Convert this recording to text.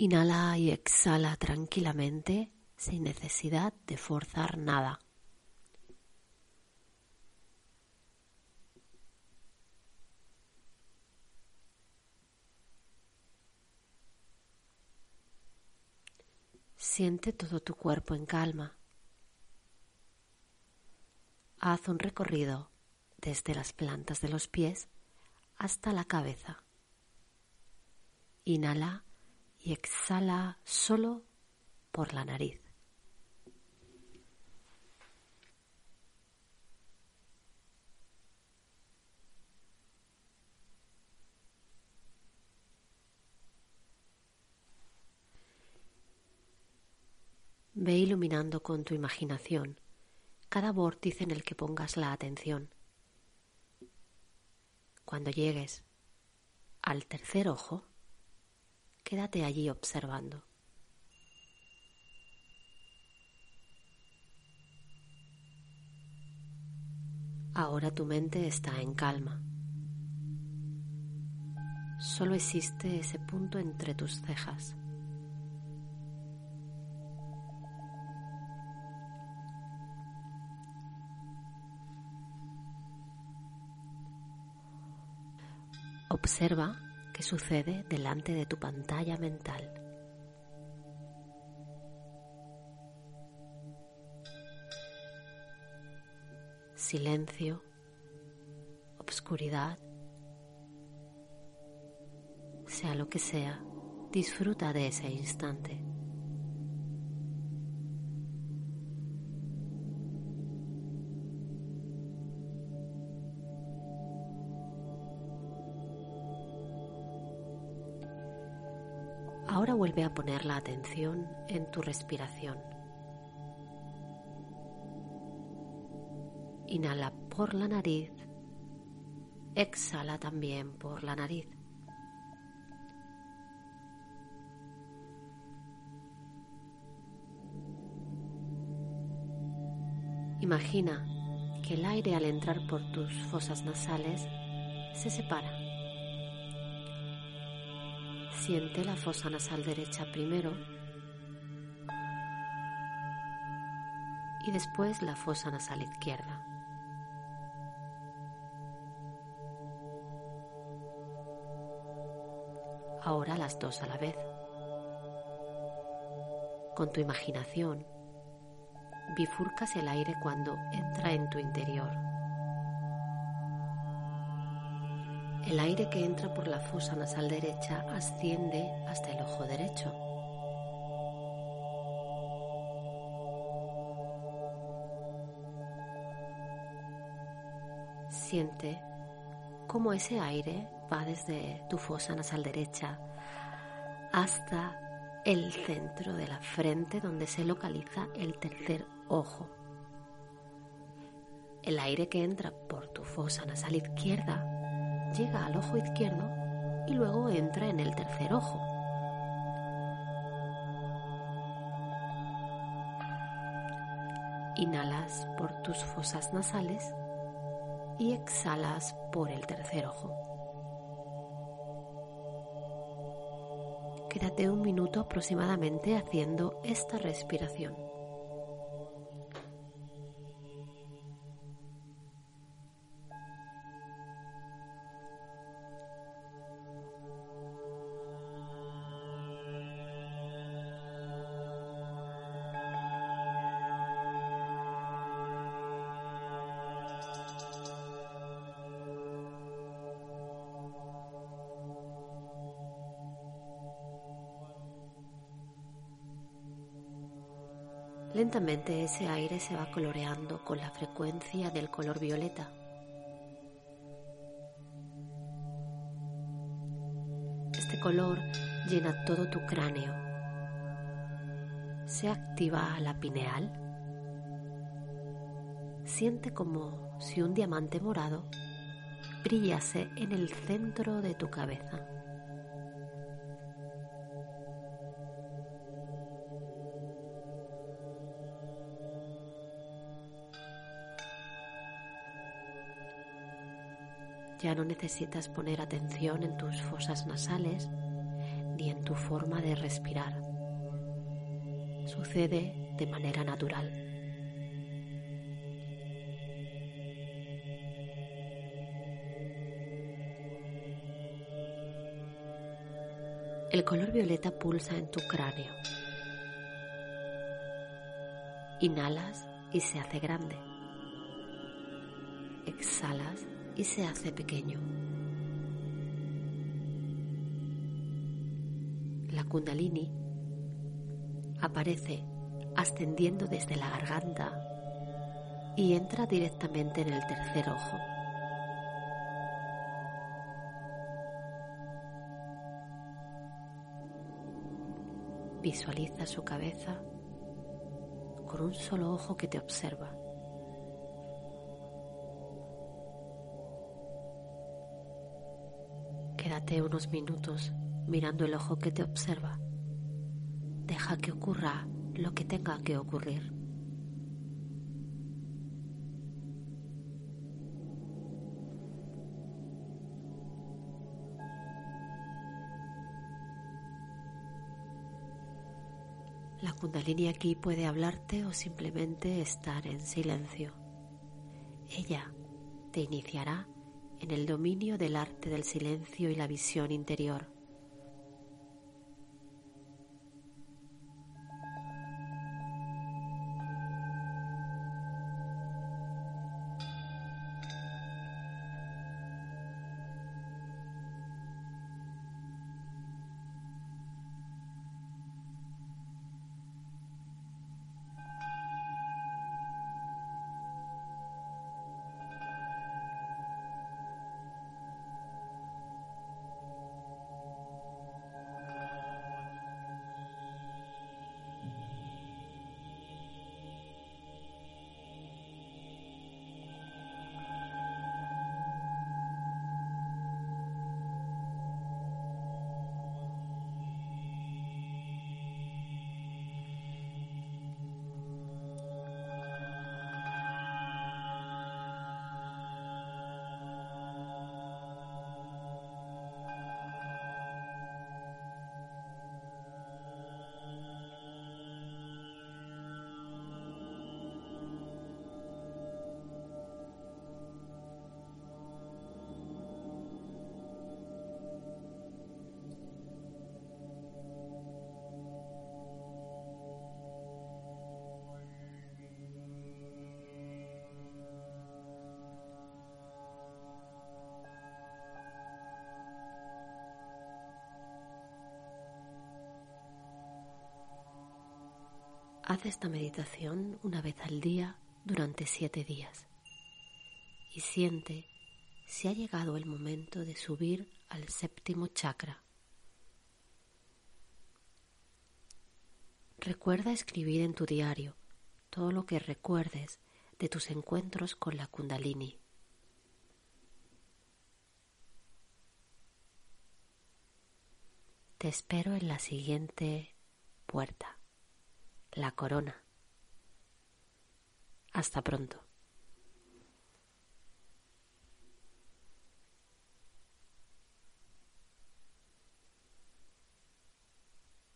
Inhala y exhala tranquilamente sin necesidad de forzar nada. Siente todo tu cuerpo en calma. Haz un recorrido desde las plantas de los pies hasta la cabeza. Inhala y exhala solo por la nariz. Ve iluminando con tu imaginación cada vórtice en el que pongas la atención. Cuando llegues al tercer ojo, quédate allí observando. Ahora tu mente está en calma. Solo existe ese punto entre tus cejas. Observa qué sucede delante de tu pantalla mental. Silencio, obscuridad, sea lo que sea, disfruta de ese instante. Ahora vuelve a poner la atención en tu respiración. Inhala por la nariz, exhala también por la nariz. Imagina que el aire al entrar por tus fosas nasales se separa Siente la fosa nasal derecha primero y después la fosa nasal izquierda. Ahora las dos a la vez. Con tu imaginación, bifurcas el aire cuando entra en tu interior. El aire que entra por la fosa nasal derecha asciende hasta el ojo derecho. Siente cómo ese aire va desde tu fosa nasal derecha hasta el centro de la frente donde se localiza el tercer ojo. El aire que entra por tu fosa nasal izquierda llega al ojo izquierdo y luego entra en el tercer ojo. Inhalas por tus fosas nasales y exhalas por el tercer ojo. Quédate un minuto aproximadamente haciendo esta respiración. Lentamente ese aire se va coloreando con la frecuencia del color violeta. Este color llena todo tu cráneo. Se activa la pineal. Siente como si un diamante morado brillase en el centro de tu cabeza. Ya no necesitas poner atención en tus fosas nasales ni en tu forma de respirar. Sucede de manera natural. El color violeta pulsa en tu cráneo. Inhalas y se hace grande. Exhalas y se hace pequeño. La kundalini aparece ascendiendo desde la garganta y entra directamente en el tercer ojo. Visualiza su cabeza con un solo ojo que te observa. Unos minutos mirando el ojo que te observa. Deja que ocurra lo que tenga que ocurrir. La kundalini aquí puede hablarte o simplemente estar en silencio. Ella te iniciará en el dominio del arte del silencio y la visión interior. Haz esta meditación una vez al día durante siete días y siente si ha llegado el momento de subir al séptimo chakra. Recuerda escribir en tu diario todo lo que recuerdes de tus encuentros con la kundalini. Te espero en la siguiente puerta la corona. Hasta pronto.